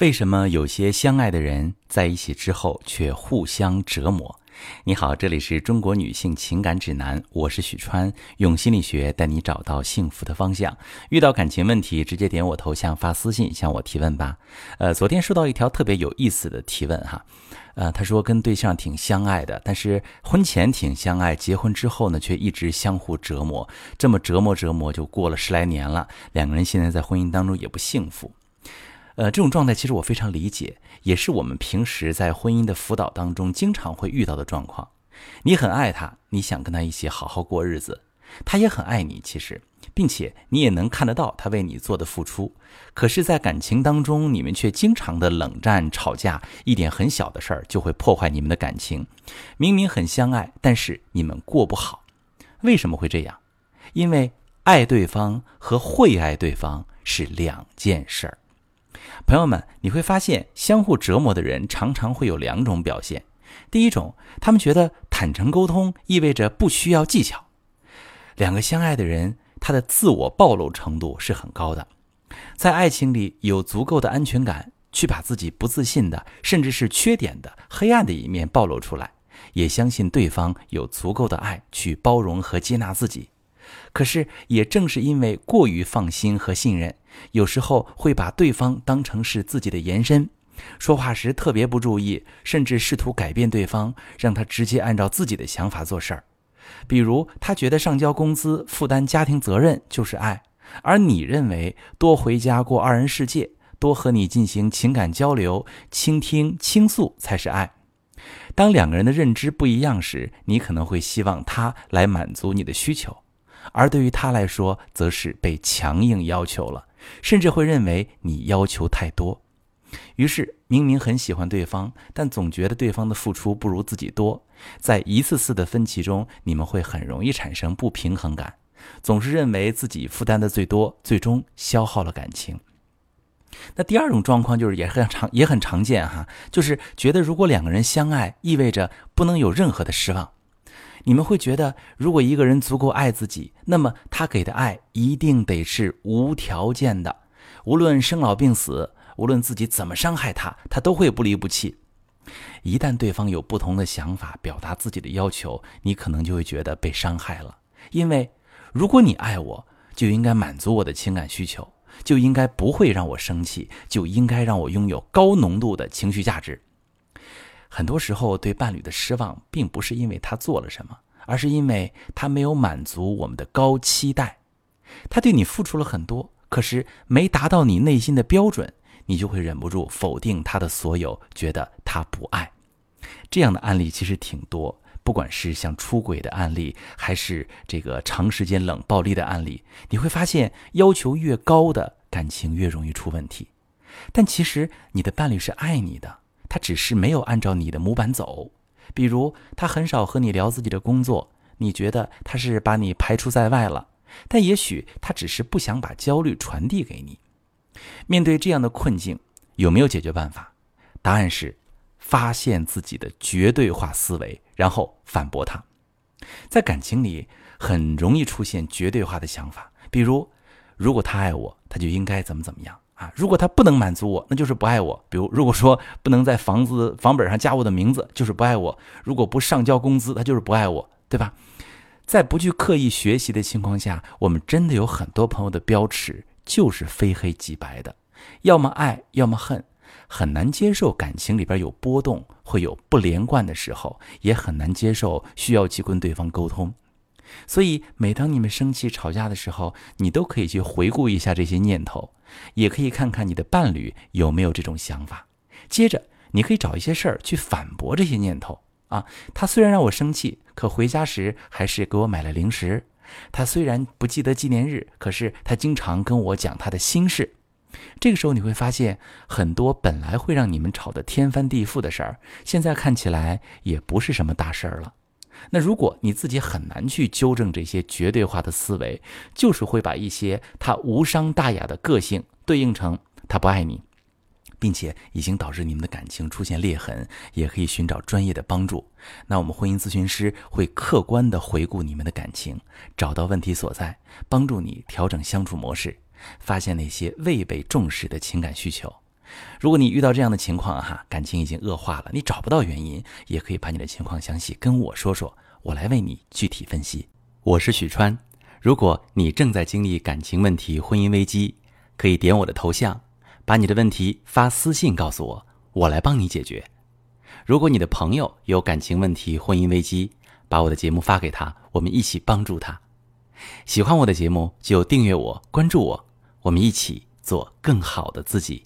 为什么有些相爱的人在一起之后却互相折磨？你好，这里是中国女性情感指南，我是许川，用心理学带你找到幸福的方向。遇到感情问题，直接点我头像发私信向我提问吧。呃，昨天收到一条特别有意思的提问哈，呃，他说跟对象挺相爱的，但是婚前挺相爱，结婚之后呢，却一直相互折磨，这么折磨折磨就过了十来年了，两个人现在在婚姻当中也不幸福。呃，这种状态其实我非常理解，也是我们平时在婚姻的辅导当中经常会遇到的状况。你很爱他，你想跟他一起好好过日子，他也很爱你，其实，并且你也能看得到他为你做的付出。可是，在感情当中，你们却经常的冷战、吵架，一点很小的事儿就会破坏你们的感情。明明很相爱，但是你们过不好，为什么会这样？因为爱对方和会爱对方是两件事儿。朋友们，你会发现，相互折磨的人常常会有两种表现。第一种，他们觉得坦诚沟通意味着不需要技巧。两个相爱的人，他的自我暴露程度是很高的，在爱情里有足够的安全感，去把自己不自信的，甚至是缺点的、黑暗的一面暴露出来，也相信对方有足够的爱去包容和接纳自己。可是，也正是因为过于放心和信任，有时候会把对方当成是自己的延伸，说话时特别不注意，甚至试图改变对方，让他直接按照自己的想法做事儿。比如，他觉得上交工资、负担家庭责任就是爱，而你认为多回家过二人世界、多和你进行情感交流、倾听倾诉才是爱。当两个人的认知不一样时，你可能会希望他来满足你的需求。而对于他来说，则是被强硬要求了，甚至会认为你要求太多。于是，明明很喜欢对方，但总觉得对方的付出不如自己多。在一次次的分歧中，你们会很容易产生不平衡感，总是认为自己负担的最多，最终消耗了感情。那第二种状况就是也很常也很常见哈，就是觉得如果两个人相爱，意味着不能有任何的失望。你们会觉得，如果一个人足够爱自己，那么他给的爱一定得是无条件的，无论生老病死，无论自己怎么伤害他，他都会不离不弃。一旦对方有不同的想法，表达自己的要求，你可能就会觉得被伤害了。因为如果你爱我，就应该满足我的情感需求，就应该不会让我生气，就应该让我拥有高浓度的情绪价值。很多时候，对伴侣的失望，并不是因为他做了什么，而是因为他没有满足我们的高期待。他对你付出了很多，可是没达到你内心的标准，你就会忍不住否定他的所有，觉得他不爱。这样的案例其实挺多，不管是像出轨的案例，还是这个长时间冷暴力的案例，你会发现，要求越高的感情越容易出问题。但其实你的伴侣是爱你的。他只是没有按照你的模板走，比如他很少和你聊自己的工作，你觉得他是把你排除在外了，但也许他只是不想把焦虑传递给你。面对这样的困境，有没有解决办法？答案是发现自己的绝对化思维，然后反驳他。在感情里很容易出现绝对化的想法，比如如果他爱我，他就应该怎么怎么样。啊，如果他不能满足我，那就是不爱我。比如，如果说不能在房子房本上加我的名字，就是不爱我；如果不上交工资，他就是不爱我，对吧？在不去刻意学习的情况下，我们真的有很多朋友的标尺就是非黑即白的，要么爱，要么恨，很难接受感情里边有波动，会有不连贯的时候，也很难接受需要去跟对方沟通。所以，每当你们生气吵架的时候，你都可以去回顾一下这些念头，也可以看看你的伴侣有没有这种想法。接着，你可以找一些事儿去反驳这些念头啊。他虽然让我生气，可回家时还是给我买了零食。他虽然不记得纪念日，可是他经常跟我讲他的心事。这个时候，你会发现很多本来会让你们吵得天翻地覆的事儿，现在看起来也不是什么大事儿了。那如果你自己很难去纠正这些绝对化的思维，就是会把一些他无伤大雅的个性对应成他不爱你，并且已经导致你们的感情出现裂痕，也可以寻找专业的帮助。那我们婚姻咨询师会客观的回顾你们的感情，找到问题所在，帮助你调整相处模式，发现那些未被重视的情感需求。如果你遇到这样的情况哈，感情已经恶化了，你找不到原因，也可以把你的情况详细跟我说说，我来为你具体分析。我是许川，如果你正在经历感情问题、婚姻危机，可以点我的头像，把你的问题发私信告诉我，我来帮你解决。如果你的朋友有感情问题、婚姻危机，把我的节目发给他，我们一起帮助他。喜欢我的节目就订阅我、关注我，我们一起做更好的自己。